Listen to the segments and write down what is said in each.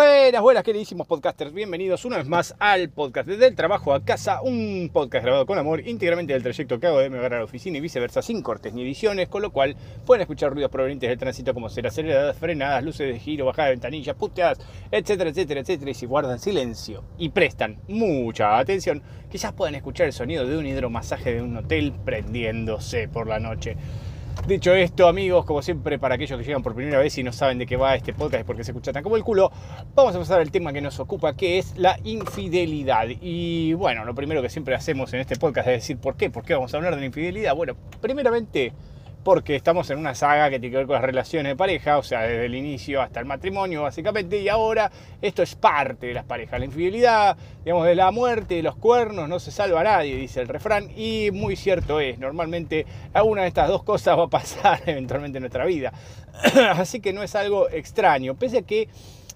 Buenas, buenas, queridísimos podcasters. Bienvenidos una vez más al podcast desde el trabajo a casa. Un podcast grabado con amor íntegramente del trayecto que hago de mi hogar a la oficina y viceversa, sin cortes ni ediciones, con lo cual pueden escuchar ruidos provenientes del tránsito como ser aceleradas, frenadas, luces de giro, bajada de ventanillas, puteadas, etcétera, etcétera, etcétera. Y si guardan silencio y prestan mucha atención, quizás puedan escuchar el sonido de un hidromasaje de un hotel prendiéndose por la noche. Dicho esto, amigos, como siempre, para aquellos que llegan por primera vez y no saben de qué va este podcast y por qué se escucha tan como el culo, vamos a pasar al tema que nos ocupa, que es la infidelidad. Y bueno, lo primero que siempre hacemos en este podcast es decir, ¿por qué? ¿Por qué vamos a hablar de la infidelidad? Bueno, primeramente porque estamos en una saga que tiene que ver con las relaciones de pareja, o sea, desde el inicio hasta el matrimonio, básicamente, y ahora esto es parte de las parejas. La infidelidad, digamos, de la muerte, de los cuernos, no se salva a nadie, dice el refrán, y muy cierto es, normalmente alguna de estas dos cosas va a pasar eventualmente en nuestra vida. Así que no es algo extraño, pese a que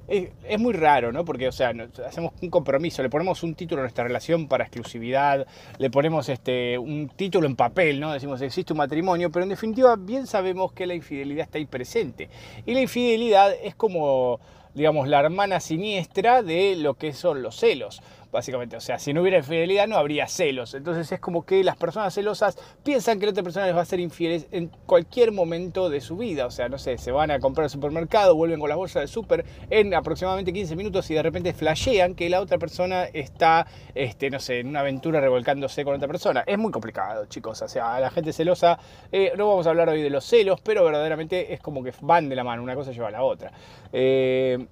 es, muy raro, ¿no? Porque, o sea, hacemos un compromiso, le ponemos un título a nuestra relación para exclusividad, le ponemos este, un título en papel, ¿no? Decimos, existe un matrimonio, pero en definitiva bien sabemos que la infidelidad está ahí presente. Y la infidelidad es como, digamos, la hermana siniestra de lo que son los celos básicamente. O sea, si no hubiera infidelidad no habría celos. Entonces es como que las personas celosas piensan que la otra persona les va a ser infieles en cualquier momento de su vida. O sea, no sé, se van a comprar al supermercado, vuelven con la bolsa del súper en aproximadamente 15 minutos y de repente flashean que la otra persona está, este, no sé, en una aventura revolcándose con otra persona. Es muy complicado, chicos. O sea, la gente celosa, eh, no vamos a hablar hoy de los celos, pero verdaderamente es como que van de la mano, una cosa lleva a la otra. Eh,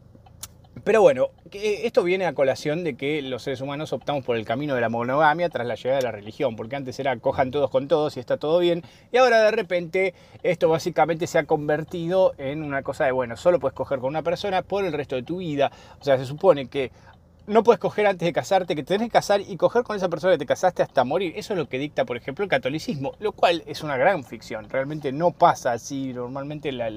pero bueno, esto viene a colación de que los seres humanos optamos por el camino de la monogamia tras la llegada de la religión, porque antes era cojan todos con todos y está todo bien, y ahora de repente esto básicamente se ha convertido en una cosa de, bueno, solo puedes coger con una persona por el resto de tu vida, o sea, se supone que no puedes coger antes de casarte, que tenés que casar y coger con esa persona que te casaste hasta morir. Eso es lo que dicta, por ejemplo, el catolicismo, lo cual es una gran ficción. Realmente no pasa así normalmente la,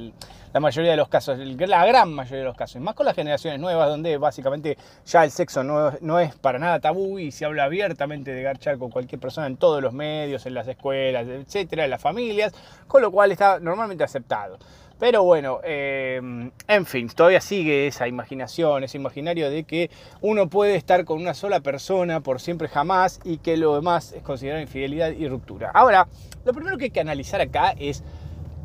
la mayoría de los casos, la gran mayoría de los casos. Más con las generaciones nuevas, donde básicamente ya el sexo no, no es para nada tabú y se habla abiertamente de garchar con cualquier persona en todos los medios, en las escuelas, etcétera, en las familias, con lo cual está normalmente aceptado. Pero bueno, em, en fin, todavía sigue esa imaginación, ese imaginario de que uno puede estar con una sola persona por siempre jamás y que lo demás es considerado infidelidad y ruptura. Ahora, lo primero que hay que analizar acá es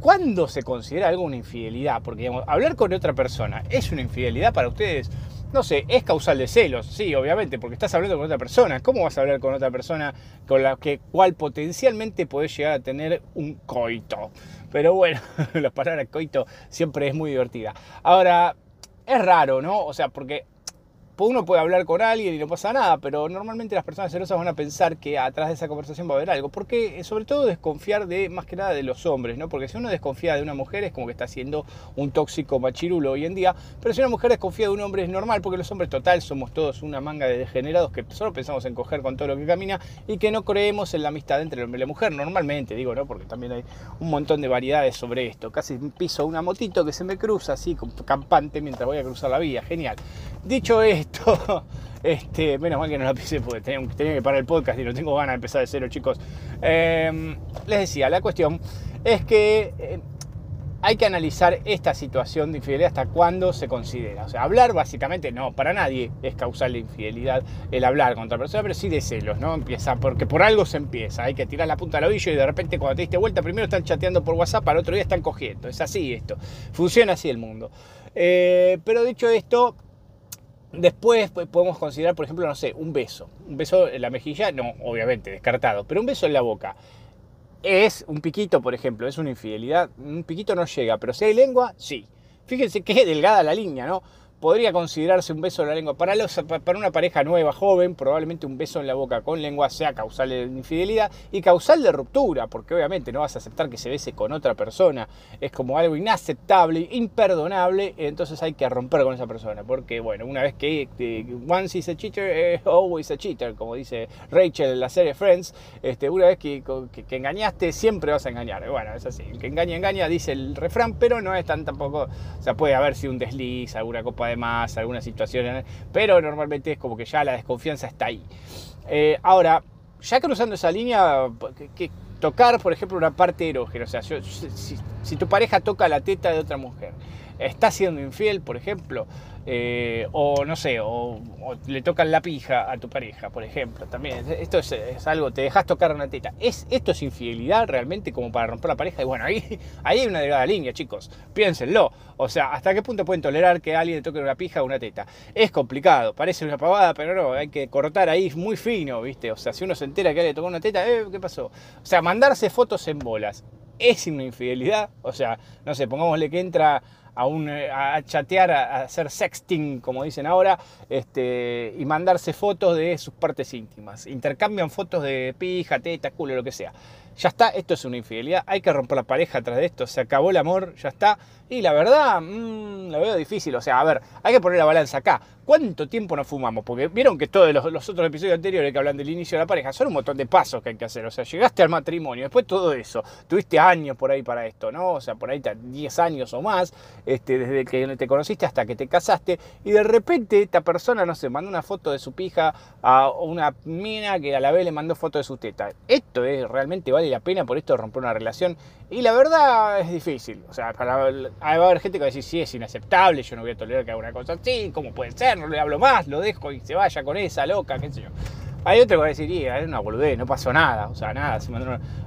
cuándo se considera algo una infidelidad, porque digamos, hablar con otra persona es una infidelidad para ustedes no sé, es causal de celos, sí, obviamente, porque estás hablando con otra persona. ¿Cómo vas a hablar con otra persona con la que cual potencialmente podés llegar a tener un coito? Pero bueno, la palabra coito siempre es muy divertida. Ahora, es raro, ¿no? O sea, porque uno puede hablar con alguien y no pasa nada, pero normalmente las personas celosas van a pensar que atrás de esa conversación va a haber algo. Porque eh, sobre todo desconfiar de más que nada de los hombres, ¿no? Porque si uno desconfía de una mujer es como que está siendo un tóxico machirulo hoy en día, pero si una mujer desconfía de un hombre es normal, porque los hombres total somos todos una manga de degenerados que solo pensamos en coger con todo lo que camina y que no creemos en la amistad entre el hombre y la mujer, normalmente digo, ¿no? Porque también hay un montón de variedades sobre esto. Casi piso una motito que se me cruza así, campante, mientras voy a cruzar la vía, genial. Dicho esto, este, menos mal que no la pise porque tenía, que parar el podcast y no tengo ganas de empezar de cero, chicos. Em, les decía, la cuestión es que eh, hay que analizar esta situación de infidelidad hasta cuándo se considera. O sea, hablar básicamente no, para nadie es causal de infidelidad el hablar con otra persona, pero sí de celos, ¿no? Empieza, porque por algo se empieza. Hay que tirar la punta al ovillo y de repente cuando te diste vuelta, primero están chateando por WhatsApp, al otro día están cogiendo. Es así esto. Funciona así el mundo. Eh, pero dicho esto, Después pues, podemos considerar, por ejemplo, no sé, un beso. Un beso en la mejilla, no, obviamente, descartado, pero un beso en la boca. Es un piquito, por ejemplo, es una infidelidad. Un piquito no llega, pero si hay lengua, sí. Fíjense qué delgada la línea, ¿no? Podría considerarse un beso en la lengua. Para, para una pareja nueva, joven, probablemente un beso en la boca con lengua sea causal de infidelidad y causal de ruptura, porque obviamente no vas a aceptar que se bese con otra persona. Es como algo inaceptable, imperdonable, entonces hay que romper con esa persona, porque bueno, una vez que once is a cheater, always a cheater, como dice Rachel en la serie Friends, este, una vez que, engañaste, siempre vas a engañar. Bueno, es así, que engaña, engaña, dice el refrán, pero no es tan tampoco, o sea, puede haber si un desliz, alguna copa más, algunas situaciones, pero normalmente es como que ya la desconfianza está ahí. Eh, ahora, ya cruzando esa línea, que, tocar, por ejemplo, una parte erógena, o sea, si, tu pareja toca la teta de otra mujer, está siendo infiel, por ejemplo, Eh, o no sé, o, le tocan la pija a tu pareja, por ejemplo. También, esto es, algo, te dejas tocar una teta. ¿Es, ¿Esto es infidelidad realmente como para romper la pareja? Y bueno, ahí, ahí hay una delgada línea, chicos. Piénsenlo. O sea, ¿hasta qué punto pueden tolerar que alguien le toque una pija o una teta? Es complicado, parece una pavada, pero no, hay que cortar ahí muy fino, ¿viste? O sea, si uno se entera que alguien le tocó una teta, eh, ¿qué pasó? O sea, mandarse fotos en bolas. ¿Es una infidelidad? O sea, no sé, pongámosle que entra a, a chatear, a, hacer sexting, como dicen ahora, este, y mandarse fotos de sus partes íntimas. Intercambian fotos de pija, teta, culo, lo que sea. Ya está, esto es una infidelidad, hay que romper la pareja atrás de esto, se acabó el amor, ya está. Y la verdad, mmm, lo veo difícil. O sea, a ver, hay que poner la balanza acá. ¿Cuánto tiempo nos fumamos? Porque vieron que todos los, otros episodios anteriores que hablan del inicio de la pareja son un montón de pasos que hay que hacer. O sea, llegaste al matrimonio, después todo eso. Tuviste años por ahí para esto, ¿no? O sea, por ahí 10 años o más, este, desde que te conociste hasta que te casaste. Y de repente esta persona, no sé, mandó una foto de su pija a una mina que a la vez le mandó foto de su teta. Esto es realmente vale la pena por esto romper una relación. Y la verdad es difícil. O sea, para va a haber gente que va a decir, sí, es inaceptable, yo no voy a tolerar que haga una cosa así, ¿cómo puede ser? No le hablo más, lo dejo y se vaya con esa loca, qué sé yo. Hay otro que va a decir, es una boludez, no pasó nada, o sea, nada,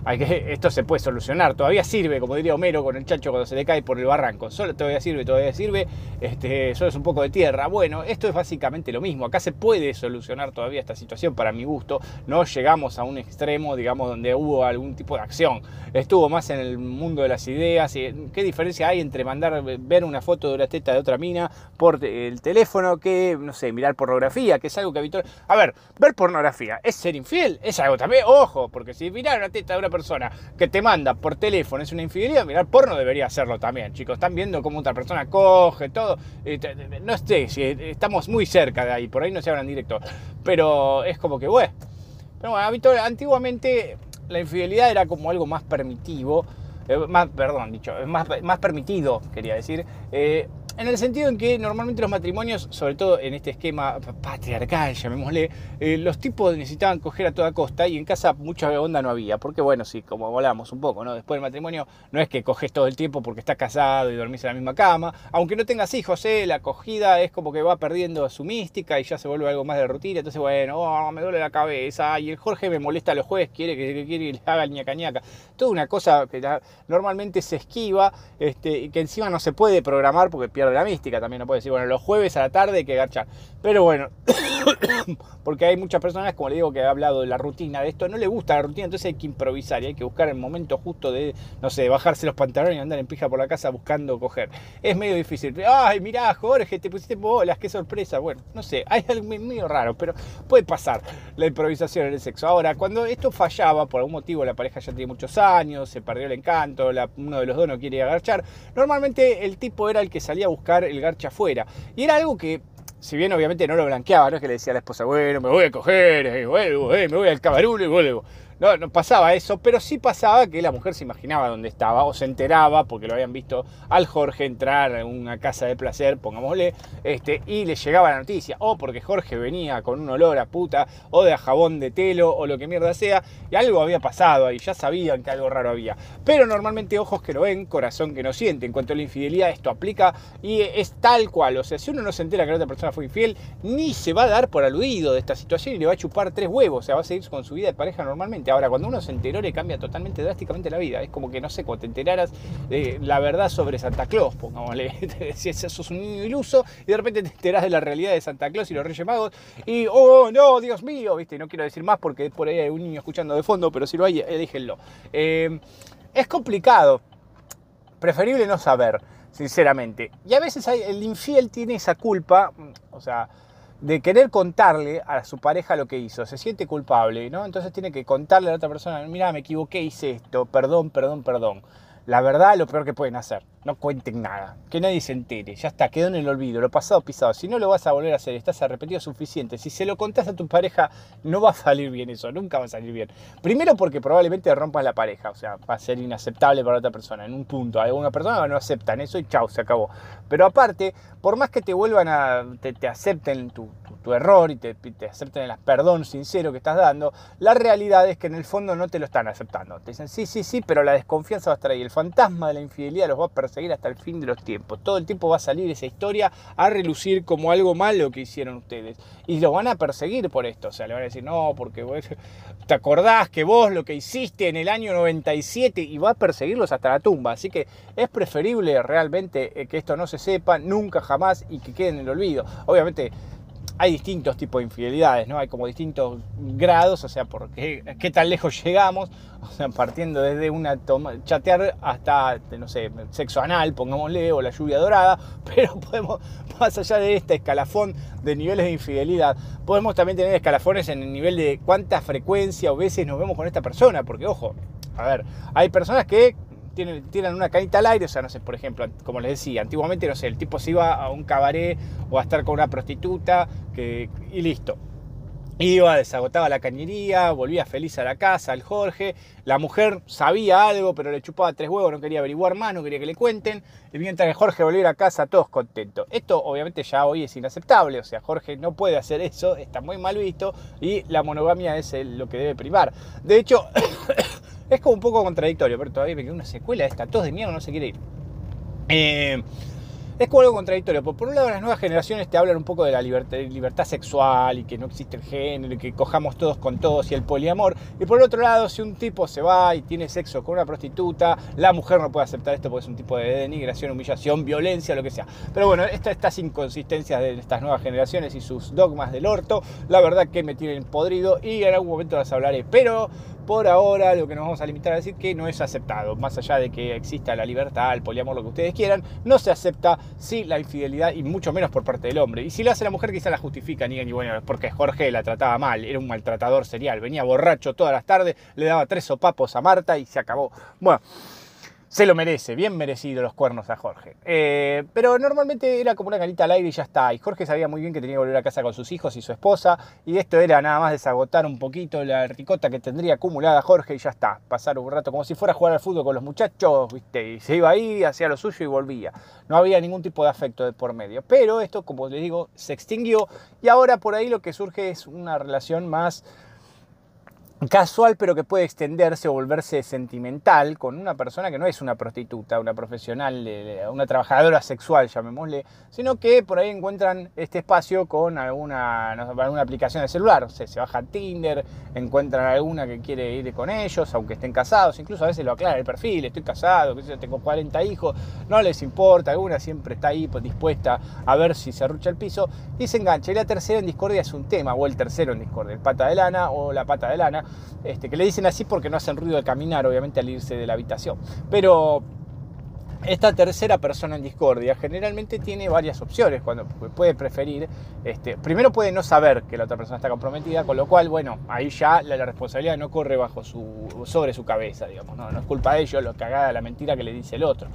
hay que, esto se puede solucionar, todavía sirve, como diría Homero con el chacho cuando se le cae por el barranco, solo todavía sirve, todavía sirve, este, solo es un poco de tierra. Bueno, esto es básicamente lo mismo, acá se puede solucionar todavía esta situación para mi gusto, no llegamos a un extremo, digamos, donde hubo algún tipo de acción, estuvo más en el mundo de las ideas, ¿qué diferencia hay entre mandar, ver una foto de una teta de otra mina por el teléfono que, no sé, mirar pornografía, que es algo que habitual... A ver, ver pornografía ¿Es ser infiel? Es algo también, ojo, porque si mirar una teta de una persona que te manda por teléfono es una infidelidad, mirar porno debería hacerlo también, chicos. Están viendo cómo otra persona coge, todo. No sé, si estamos muy cerca de ahí, por ahí no se hablan directo. Pero es como que, bueno. Pero bueno, antiguamente la infidelidad era como algo más permitivo. Eh, más, perdón, dicho, más, más permitido, quería decir. Eh, en el sentido en que normalmente los matrimonios, sobre todo en este esquema patriarcal, llamémosle, eh, los tipos necesitaban coger a toda costa y en casa mucha onda no había. Porque bueno, sí, como hablamos un poco, ¿no? Después del matrimonio no es que coges todo el tiempo porque estás casado y dormís en la misma cama. Aunque no tengas hijos, ¿eh? la acogida es como que va perdiendo su mística y ya se vuelve algo más de rutina. Entonces, bueno, oh, me duele la cabeza y el Jorge me molesta los jueves, quiere que, quiere que le haga el ñaca. Toda una cosa que normalmente se esquiva este, y que encima no se puede programar porque pierde de la mística también, no puede decir, bueno, los jueves a la tarde hay que garchar. Pero bueno, porque hay muchas personas, como le digo, que he hablado de la rutina de esto, no le gusta la rutina, entonces hay que improvisar y hay que buscar el momento justo de, no sé, bajarse los pantalones y andar en pija por la casa buscando coger. Es medio difícil. Ay, mirá, Jorge, te pusiste bolas, qué sorpresa. Bueno, no sé, hay algo medio raro, pero puede pasar la improvisación en el sexo. Ahora, cuando esto fallaba, por algún motivo la pareja ya tiene muchos años, se perdió el encanto, uno de los dos no quiere agarchar, normalmente el tipo era el que salía a buscar el garcha afuera. Y era algo que si bien obviamente no lo blanqueaba, no es que le decía a la esposa, bueno, me voy a coger, eh, vuelvo, eh, me voy al cabarulo y vuelvo. No, no pasaba eso, pero sí pasaba que la mujer se imaginaba dónde estaba o se enteraba porque lo habían visto al Jorge entrar en una casa de placer, pongámosle, este, y le llegaba la noticia, o porque Jorge venía con un olor a puta, o de jabón de telo, o lo que mierda sea, y algo había pasado ahí, ya sabían que algo raro había. Pero normalmente ojos que lo ven, corazón que no siente. En cuanto a la infidelidad, esto aplica y es tal cual. O sea, si uno no se entera que la otra persona fue infiel, ni se va a dar por aludido de esta situación y le va a chupar tres huevos, o sea, va a seguir con su vida de pareja normalmente. Ahora, cuando uno se enteró le cambia totalmente, drásticamente la vida. Es como que, no sé, cuando te enteraras de la verdad sobre Santa Claus, pongámosle, te decías, es un niño iluso, y de repente te enterás de la realidad de Santa Claus y los Reyes Magos, y, oh, no, Dios mío, viste, no quiero decir más porque por ahí hay un niño escuchando de fondo, pero si lo hay, déjenlo. Eh, es complicado, preferible no saber, sinceramente. Y a veces el infiel tiene esa culpa, o sea, de querer contarle a su pareja lo que hizo, se siente culpable, ¿no? Entonces tiene que contarle a la otra persona, mira, me equivoqué, hice esto, perdón, perdón, perdón. La verdad, lo peor que pueden hacer, no cuenten nada, que nadie se entere, ya está, quedó en el olvido, lo pasado pisado. Si no lo vas a volver a hacer, estás arrepentido suficiente. Si se lo contás a tu pareja, no va a salir bien eso, nunca va a salir bien. Primero porque probablemente rompas la pareja, o sea, va a ser inaceptable para otra persona en un punto. Alguna persona no aceptan eso y chao, se acabó. Pero aparte, por más que te vuelvan a, te, te acepten tu, tu error y te, te, acepten el perdón sincero que estás dando, la realidad es que en el fondo no te lo están aceptando. Te dicen, sí, sí, sí, pero la desconfianza va a estar ahí. El fantasma de la infidelidad los va a perseguir hasta el fin de los tiempos. Todo el tiempo va a salir esa historia a relucir como algo malo que hicieron ustedes. Y los van a perseguir por esto. O sea, le van a decir, no, porque vos, te acordás que vos lo que hiciste en el año 97 y va a perseguirlos hasta la tumba. Así que es preferible realmente eh, que esto no se sepa nunca jamás y que quede en el olvido. Obviamente hay distintos tipos de infidelidades, ¿no? Hay como distintos grados, o sea, por qué, qué tan lejos llegamos, o sea, partiendo desde una toma, chatear hasta, no sé, sexo anal, pongámosle, o la lluvia dorada, pero podemos, más allá de este escalafón de niveles de infidelidad, podemos también tener escalafones en el nivel de cuánta frecuencia o veces nos vemos con esta persona, porque ojo, a ver, hay personas que tienen, tienen una canita al aire, o sea, no sé, por ejemplo, como les decía, antiguamente, no sé, el tipo se iba a un cabaret o a estar con una prostituta y listo. Iba, desagotaba la cañería, volvía feliz a la casa, al Jorge. La mujer sabía algo, pero le chupaba tres huevos, no quería averiguar más, no quería que le cuenten. Y mientras que Jorge volviera a casa, todos contentos. Esto obviamente ya hoy es inaceptable, o sea, Jorge no puede hacer eso, está muy mal visto y la monogamia es lo que debe primar. De hecho, es como un poco contradictorio, pero todavía me queda una secuela de esta, todos de miedo no se quiere ir. Eh, es como algo contradictorio. Por un lado, las nuevas generaciones te hablan un poco de la libertad, sexual y que no existe el género que cojamos todos con todos y el poliamor. Y por el otro lado, si un tipo se va y tiene sexo con una prostituta, la mujer no puede aceptar esto porque es un tipo de denigración, humillación, violencia, lo que sea. Pero bueno, estas inconsistencias de estas nuevas generaciones y sus dogmas del orto, la verdad que me tienen podrido y en algún momento las hablaré. Pero por ahora lo que nos vamos a limitar a decir que no es aceptado, más allá de que exista la libertad, el poliamor, lo que ustedes quieran, no se acepta sí la infidelidad y mucho menos por parte del hombre. Y si lo hace la mujer quizá la justifica, ni, ni bueno, porque Jorge la trataba mal, era un maltratador serial, venía borracho todas las tardes, le daba tres sopapos a Marta y se acabó. Bueno, se lo merece, bien merecido los cuernos a Jorge. Eh, pero normalmente era como una canita al aire y ya está. Y Jorge sabía muy bien que tenía que volver a casa con sus hijos y su esposa. Y esto era nada más desagotar un poquito la ricota que tendría acumulada Jorge y ya está. Pasar un rato como si fuera a jugar al fútbol con los muchachos, ¿viste? Y se iba ahí, hacía lo suyo y volvía. No había ningún tipo de afecto de por medio. Pero esto, como les digo, se extinguió. Y ahora por ahí lo que surge es una relación más casual pero que puede extenderse o volverse sentimental con una persona que no es una prostituta, una profesional, una trabajadora sexual, llamémosle, sino que por ahí encuentran este espacio con alguna, alguna aplicación de celular, o se baja Tinder, encuentran alguna que quiere ir con ellos, aunque estén casados, incluso a veces lo aclaran el perfil, estoy casado, tengo 40 hijos, no les importa, alguna siempre está ahí pues, dispuesta a ver si se arrucha el piso y se engancha. Y la tercera en discordia es un tema, o el tercero en discordia, el pata de lana o la pata de lana, este, que le dicen así porque no hacen ruido de caminar, obviamente, al irse de la habitación. Pero esta tercera persona en discordia generalmente tiene varias opciones, cuando puede preferir, este, primero puede no saber que la otra persona está comprometida, con lo cual, bueno, ahí ya la, responsabilidad no corre bajo su, sobre su cabeza, digamos, no, es culpa de ellos lo que haga la mentira que le dice el otro.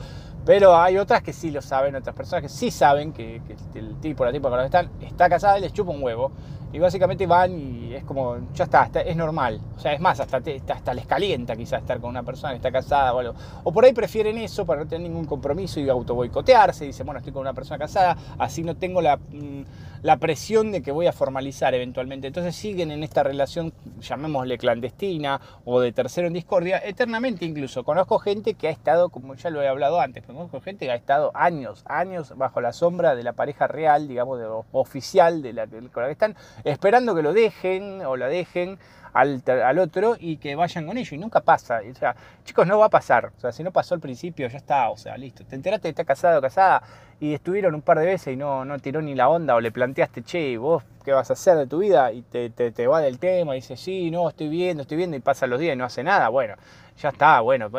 Pero hay otras que sí lo saben, otras personas que sí saben que, el tipo la tipa está casada y les chupa un huevo. Y básicamente van y es como, ya está, es normal. O sea, es más, hasta, hasta les calienta quizás estar con una persona que está casada o algo. O por ahí prefieren eso para no tener ningún compromiso y auto boicotearse. Dicen, bueno, estoy con una persona casada, así no tengo la, mm, la presión de que voy a formalizar eventualmente. Entonces siguen en esta relación, llamémosle clandestina o de tercero en discordia, eternamente incluso. Conozco gente que ha estado, como ya lo he hablado antes, conozco gente que ha estado años, años bajo la sombra de la pareja real, digamos, de, oficial de la, con la que están esperando que lo dejen o la dejen al, al, otro y que vayan con ellos. Y nunca pasa. O sea, chicos, no va a pasar. O sea, si no pasó al principio, ya está. O sea, listo. Te enteraste que está casado o casada y estuvieron un par de veces y no, no tiró ni la onda o le planteaste, che, vos qué vas a hacer de tu vida y te, te, te va del tema y dice, sí, no, estoy viendo, estoy viendo y pasan los días y no hace nada. Bueno, ya está, bueno,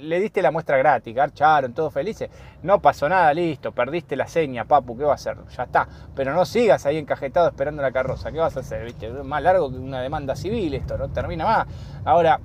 le diste la muestra gratis, garcharon, todos felices, no pasó nada, listo, perdiste la seña, papu, ¿qué va a hacer? Ya está, pero no sigas ahí encajetado esperando la carroza, ¿qué vas a hacer? ¿Viste? Más largo que una demanda civil esto, no termina más. Ahora,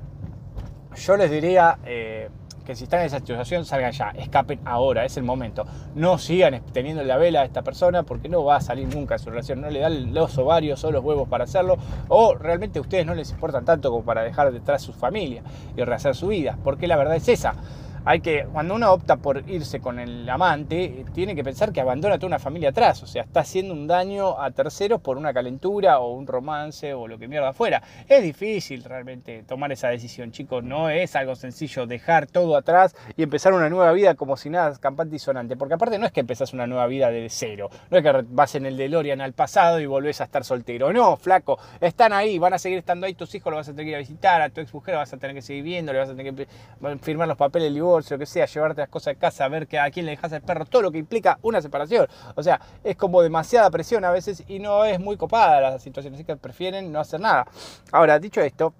yo les diría... Eh, que si están en esa situación salgan ya, escapen ahora, es el momento. No sigan teniendo la vela a esta persona porque no va a salir nunca de su relación, no le dan los ovarios o los huevos para hacerlo, o realmente a ustedes no les importan tanto como para dejar detrás su familia y rehacer su vida, porque la verdad es esa. Hay que, cuando uno opta por irse con el amante, tiene que pensar que abandona toda una familia atrás, o sea, está haciendo un daño a terceros por una calentura o un romance o lo que mierda fuera. Es difícil realmente tomar esa decisión, chicos, no es algo sencillo dejar todo atrás y empezar una nueva vida como si nada campante y sonante, porque aparte no es que empezás una nueva vida de cero, no es que vas en el DeLorean al pasado y volvés a estar soltero, no, flaco, están ahí, van a seguir estando ahí, tus hijos los vas a tener que ir a visitar, a tu ex mujer vas a tener que seguir viendo, le vas a tener que firmar los papeles del divorcio, que sea, llevarte las cosas de casa, ver que a quién le dejas el perro, todo lo que implica una separación. O sea, es como demasiada presión a veces y no es muy copada la situación, así que prefieren no hacer nada. Ahora, dicho esto,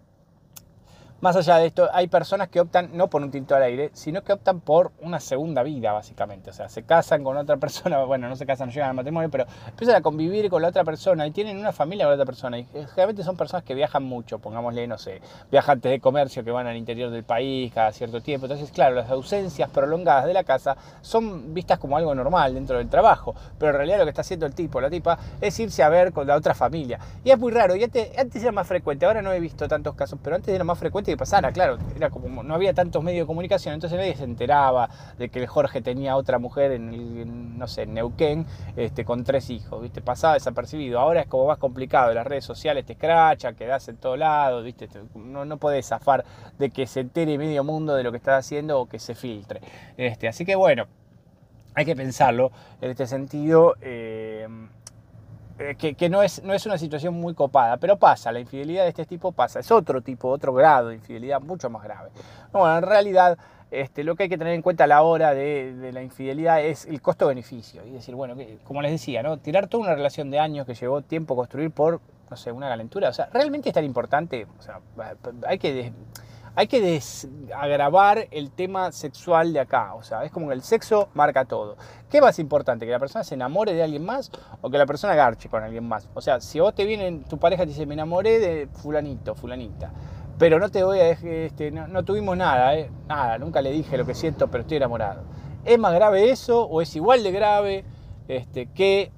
más allá de esto, hay personas que optan no por un tinto al aire, sino que optan por una segunda vida, básicamente. O sea, se casan con otra persona, bueno, no se casan, no llegan al matrimonio, pero empiezan a convivir con la otra persona y tienen una familia con la otra persona. Y generalmente son personas que viajan mucho, pongámosle, no sé, viajantes de comercio que van al interior del país cada cierto tiempo. Entonces, claro, las ausencias prolongadas de la casa son vistas como algo normal dentro del trabajo, pero en realidad lo que está haciendo el tipo, la tipa, es irse a ver con la otra familia. Y es muy raro, y antes, antes era más frecuente, ahora no he visto tantos casos, pero antes era más frecuente pasara, claro, era como no había tantos medios de comunicación, entonces nadie se enteraba de que el Jorge tenía otra mujer en, no sé, en Neuquén, este, con tres hijos, ¿viste? Pasaba desapercibido. Ahora es como más complicado, las redes sociales te escrachan, quedás en todo lado, ¿viste? No, no podés zafar de que se entere medio mundo de lo que estás haciendo o que se filtre. Este, así que bueno, hay que pensarlo en este sentido. Eh, eh, que, no, es, no es una situación muy copada, pero pasa, la infidelidad de este tipo pasa, es otro tipo, otro grado de infidelidad mucho más grave. Bueno, en realidad este, lo que hay que tener en cuenta a la hora de, la infidelidad es el costo-beneficio. Y decir, bueno, como les decía, ¿no? tirar toda una relación de años que llevó tiempo construir por, no sé, una calentura, o sea, realmente es tan importante, o sea, hay que hay que desagravar el tema sexual de acá. O sea, es como que el sexo marca todo. ¿Qué más importante? ¿Que la persona se enamore de alguien más o que la persona garche con alguien más? O sea, si vos te viene, tu pareja te dice, me enamoré de fulanito, fulanita, pero no te voy a este, no, tuvimos nada, ¿eh? nada, nunca le dije lo que siento, pero estoy enamorado. ¿Es más grave eso o es igual de grave este, que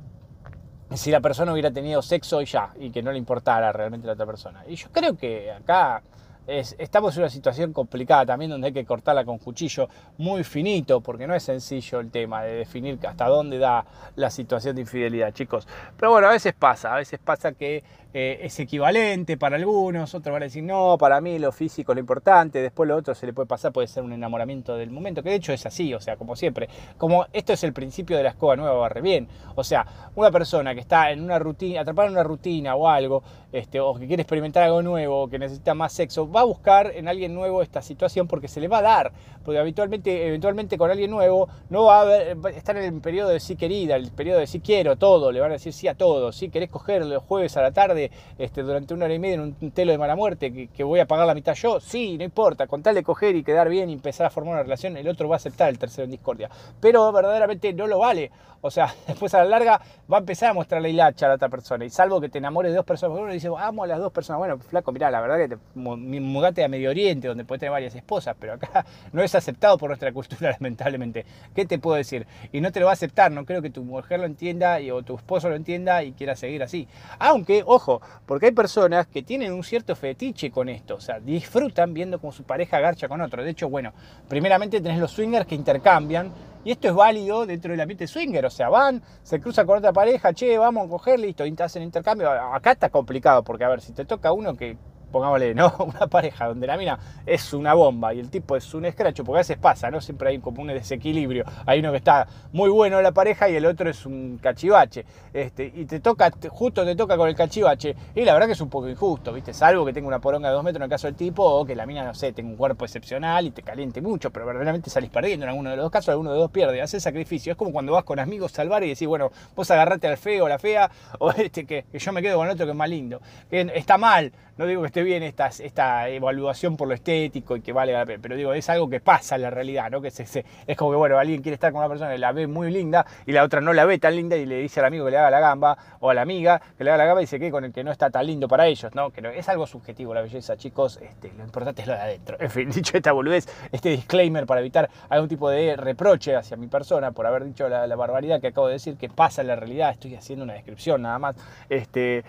si la persona hubiera tenido sexo y ya, y que no le importara realmente la otra persona? Y yo creo que acá estamos en una situación complicada también donde hay que cortarla con cuchillo muy finito, porque no es sencillo el tema de definir hasta dónde da la situación de infidelidad, chicos. Pero bueno, a veces pasa, a veces pasa que eh, es equivalente para algunos, otros van a decir, no, para mí lo físico es lo importante, después lo otro se le puede pasar, puede ser un enamoramiento del momento, que de hecho es así, o sea, como siempre, como esto es el principio de la escoba nueva barre bien, o sea, una persona que está en una rutina, atrapada en una rutina o algo, este, o que quiere experimentar algo nuevo, que necesita más sexo, va a buscar en alguien nuevo esta situación porque se le va a dar, porque habitualmente, eventualmente con alguien nuevo no va a, estar en el periodo de sí querida, el periodo de sí quiero todo, le van a decir sí a todo, si querés coger los jueves a la tarde, este, durante una hora y media en un telo de mala muerte que, voy a pagar la mitad yo, sí, no importa, con tal de coger y quedar bien y empezar a formar una relación, el otro va a aceptar el tercero en discordia. Pero verdaderamente no lo vale. O sea, después a la larga va a empezar a mostrarle hilacha a la otra persona. Y salvo que te enamores de dos personas, uno dice, amo a las dos personas. Bueno, flaco, mira la verdad que te mudate a Medio Oriente, donde puedes tener varias esposas, pero acá no es aceptado por nuestra cultura, lamentablemente. ¿Qué te puedo decir? Y no te lo va a aceptar, no creo que tu mujer lo entienda o tu esposo lo entienda y quiera seguir así. Aunque, ojo, porque hay personas que tienen un cierto fetiche con esto, o sea, disfrutan viendo como su pareja garcha con otro. De hecho, bueno, primeramente tenés los swingers que intercambian y esto es válido dentro del ambiente swinger, o sea, van, se cruzan con otra pareja, che, vamos a coger, listo, hacen intercambio. Acá está complicado, porque a ver, si te toca uno que pongámosle, ¿no? Una pareja donde la mina es una bomba y el tipo es un escracho, porque a veces pasa, ¿no? Siempre hay como un desequilibrio. Hay uno que está muy bueno en la pareja y el otro es un cachivache. Este, y te toca, justo te toca con el cachivache. Y la verdad que es un poco injusto, ¿viste? Salvo que tenga una poronga de dos metros en el caso del tipo, o que la mina, no sé, tenga un cuerpo excepcional y te caliente mucho, pero verdaderamente salís perdiendo en alguno de los dos casos, alguno de los dos pierde, haces sacrificio. Es como cuando vas con amigos al bar y decís, bueno, vos agarrate al feo o la fea, o este que, que yo me quedo con el otro que es más lindo. Está mal, no digo que esté bien esta, esta evaluación por lo estético y que vale la pena, pero digo, es algo que pasa en la realidad, ¿no? Que se, es como que, bueno, alguien quiere estar con una persona que la ve muy linda y la otra no la ve tan linda y le dice al amigo que le haga la gamba o a la amiga que le haga la gamba y se quede con el que no está tan lindo para ellos, ¿no? Que es algo subjetivo la belleza, chicos, este, lo importante es lo de adentro. En fin, dicho esta boludez, este disclaimer para evitar algún tipo de reproche hacia mi persona por haber dicho la, barbaridad que acabo de decir, que pasa en la realidad, estoy haciendo una descripción nada más. Este,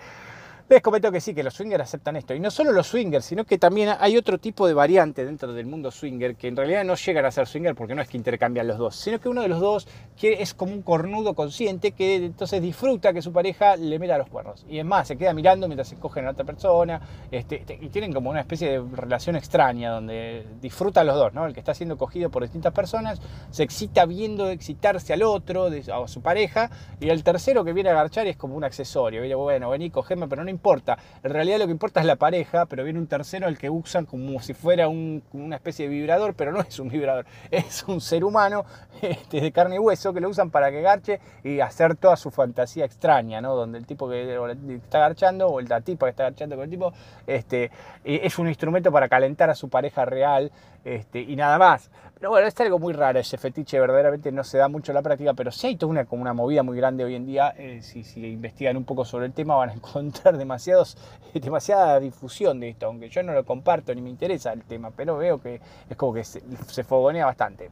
Les comento que sí, que los swingers aceptan esto. Y no solo los swingers, sino que también hay otro tipo de variante dentro del mundo swinger que en realidad no llegan a ser swinger porque no es que intercambian los dos, sino que uno de los dos es como un cornudo consciente que entonces disfruta que su pareja le meta los cuernos. Y es más, se queda mirando mientras se cogen a otra persona este, y tienen como una especie de relación extraña donde disfrutan los dos, ¿no? El que está siendo cogido por distintas personas se excita viendo excitarse al otro, a su pareja, y el tercero que viene a agarchar es como un accesorio. Bueno, vení, cogeme, pero no importa. En realidad lo que importa es la pareja, pero viene un tercero al que usan como si fuera una especie de vibrador, pero no es un vibrador, es un ser humano este, de carne y hueso que lo usan para que garche y hacer toda su fantasía extraña, ¿no? Donde el tipo que está garchando o la tipa que está garchando con el tipo este, es un instrumento para calentar a su pareja real este, y nada más. Pero bueno, es algo muy raro, ese fetiche verdaderamente no se da mucho en la práctica, pero sí hay toda una, como una movida muy grande hoy en día, eh, si, investigan un poco sobre el tema van a encontrar demasiados, demasiada difusión de esto, aunque yo no lo comparto ni me interesa el tema, pero veo que es como que se, se fogonea bastante.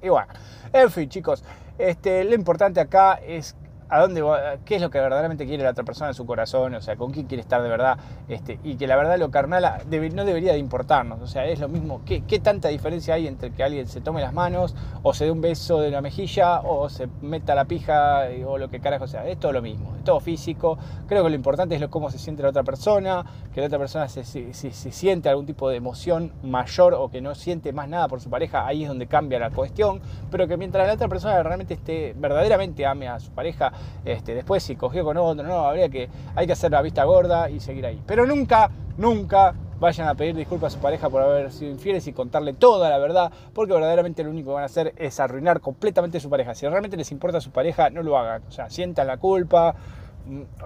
Y bueno, en fin chicos, este, lo importante acá es a dónde qué es lo que verdaderamente quiere la otra persona en su corazón, o sea, con quién quiere estar de verdad, este, y que la verdad lo carnal no debería de importarnos, o sea, es lo mismo, ¿qué, ¿qué, tanta diferencia hay entre que alguien se tome las manos, o se dé un beso de la mejilla, o se meta la pija, o lo que carajo sea, es todo lo mismo, es todo físico, creo que lo importante es lo, cómo se siente la otra persona, que la otra persona se, se, se siente algún tipo de emoción mayor o que no siente más nada por su pareja, ahí es donde cambia la cuestión, pero que mientras la otra persona realmente esté, verdaderamente ame a su pareja, este, después si cogió con otro, no, habría que, hay que hacer la vista gorda y seguir ahí. Pero nunca, nunca vayan a pedir disculpas a su pareja por haber sido infieles y contarle toda la verdad, porque verdaderamente lo único que van a hacer es arruinar completamente a su pareja. Si realmente les importa a su pareja, no lo hagan. O sea, sientan la culpa,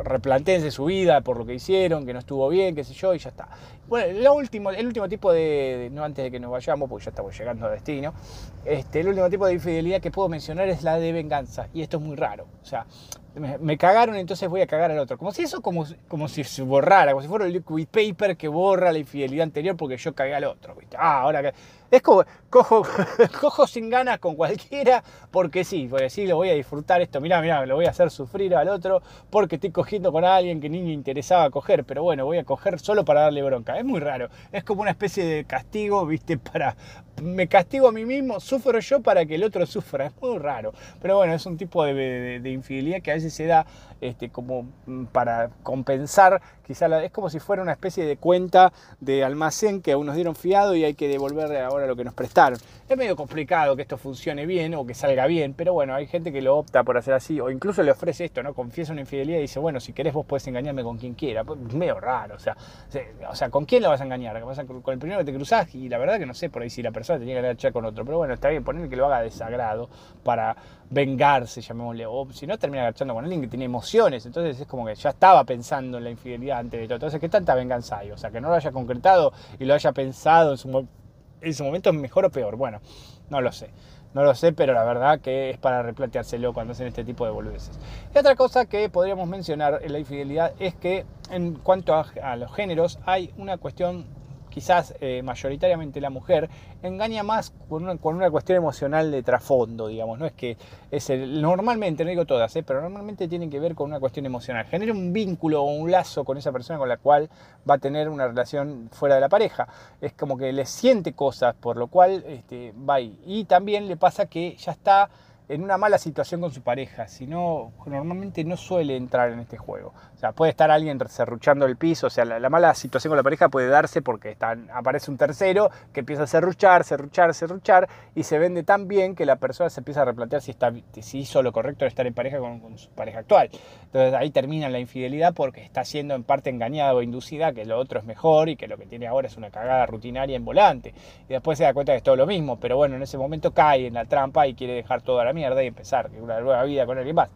replantense su vida por lo que hicieron, que no estuvo bien, qué sé yo, y ya está. Bueno, último, el último tipo de, no antes de que nos vayamos, porque ya estamos llegando a destino, este, el último tipo de infidelidad que puedo mencionar es la de venganza, y esto es muy raro. O sea, me, cagaron, entonces voy a cagar al otro. Como si eso, como, como si se borrara, como si fuera el liquid paper que borra la infidelidad anterior porque yo cagué al otro. Ah, ahora que. Es como, cojo, cojo sin ganas con cualquiera porque sí, porque sí, lo voy a disfrutar esto. Mirá, mirá, lo voy a hacer sufrir al otro porque estoy cogiendo con alguien que ni me interesaba coger, pero bueno, voy a coger solo para darle bronca. Es muy raro. Es como una especie de castigo, viste, para. Me castigo a mí mismo, sufro yo para que el otro sufra. Es muy raro. Pero bueno, es un tipo de infidelidad que a veces se da este, como mm, para compensar, quizá es como si fuera una especie de cuenta de almacén que aún nos dieron fiado y hay que devolverle ahora lo que nos prestaron. Es medio complicado que esto funcione bien o que salga bien, pero bueno, hay gente que lo opta por hacer así, o incluso le ofrece esto, ¿no? Confiesa una infidelidad y dice, bueno, si querés vos puedes engañarme con quien quiera. Pues, medio raro, o sea, o sea, ¿con quién lo vas a engañar? Con el primero que te cruzás y la verdad que no sé por ahí si la persona tenía que echar con otro, pero bueno, está bien, poner que lo haga desagrado para vengarse, llamémosle, o si no termina agachando con alguien que tiene emociones, entonces es como que ya estaba pensando en la infidelidad antes de todo, entonces ¿qué tanta venganza hay? O sea, que no lo haya concretado y lo haya pensado en su, en su momento es mejor o peor, bueno, no lo sé. No lo sé, pero la verdad que es para replanteárselo cuando hacen este tipo de boludeces. Y otra cosa que podríamos mencionar en la infidelidad es que en cuanto a los géneros hay una cuestión quizás eh, mayoritariamente la mujer, engaña más con una, cuestión emocional de trasfondo, digamos. No es que es el, normalmente, no digo todas, eh, pero normalmente tienen que ver con una cuestión emocional. Genera un vínculo o un lazo con esa persona con la cual va a tener una relación fuera de la pareja. Es como que le siente cosas, por lo cual este, va ahí. Y también le pasa que ya está en una mala situación con su pareja, si no, normalmente no suele entrar en este juego. O sea, puede estar alguien cerruchando el piso, o sea, la, mala situación con la pareja puede darse porque aparece un tercero que empieza a cerruchar, cerruchar, cerruchar y se vende tan bien que la persona se empieza a replantear si, está, si hizo lo correcto de estar en pareja con, su pareja actual. Entonces ahí termina la infidelidad porque está siendo en parte engañada o inducida que lo otro es mejor y que lo que tiene ahora es una cagada rutinaria en volante. Y después se da cuenta que es todo lo mismo, pero bueno, en ese momento cae en la trampa y quiere dejar toda la mierda y empezar una nueva vida con alguien más.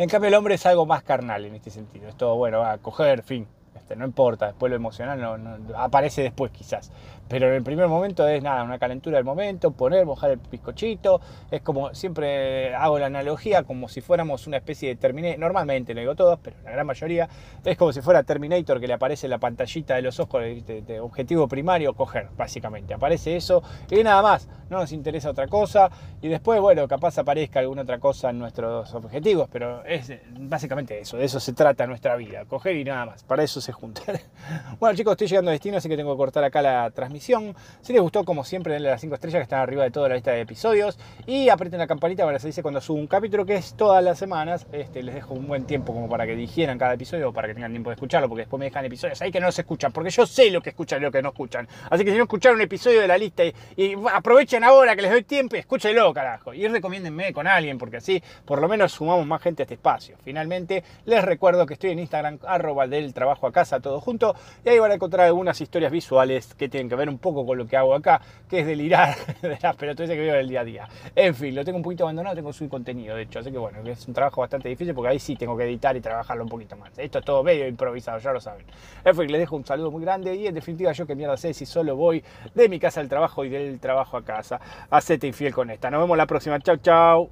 En cambio, el hombre es algo más carnal en este sentido. Es todo, bueno, a coger, fin, Este, no importa, después lo emocional no, aparece después quizás. Pero en el primer momento es nada, una calentura del momento, poner, mojar el bizcochito. Es como siempre hago la analogía, como si fuéramos una especie de Terminator. Normalmente, no digo todos, pero la gran mayoría. Es como si fuera Terminator que le aparece la pantallita de los ojos de, objetivo primario, coger, básicamente. Aparece eso y nada más. No nos interesa otra cosa. Y después, bueno, capaz aparezca alguna otra cosa en nuestros objetivos, pero es básicamente eso. De eso se trata nuestra vida. Coger y nada más. Para eso se juntan. bueno, chicos, estoy llegando a destino, así que tengo que cortar acá la transmisión si les gustó, como siempre, denle las 5 estrellas que están arriba de toda la lista de episodios. Y aprieten la campanita para que se dice cuando subo un capítulo, que es todas las semanas. Este, les dejo un buen tiempo como para que digieran cada episodio o para que tengan tiempo de escucharlo, porque después me dejan episodios ahí que no se escuchan, porque yo sé lo que escuchan y lo que no escuchan. Así que si no escucharon un episodio de la lista y, aprovechen ahora que les doy tiempo, escúchenlo, carajo. Y recomiéndenme con alguien, porque así por lo menos sumamos más gente a este espacio. Finalmente, les recuerdo que estoy en Instagram, arroba del trabajo a casa, todo junto, y ahí van a encontrar algunas historias visuales que tienen que ver un poco con lo que hago acá, que es delirar de las pelotudeces que veo del día a día. En fin, lo tengo un poquito abandonado, tengo su contenido, de hecho, así que bueno, es un trabajo bastante difícil porque ahí sí tengo que editar y trabajarlo un poquito más. Esto es todo medio improvisado, ya lo saben. En fin, les dejo un saludo muy grande y en definitiva yo que mierda sé si solo voy de mi casa al trabajo y del trabajo a casa. Hacete infiel con esta. Nos vemos la próxima. Chau, chau.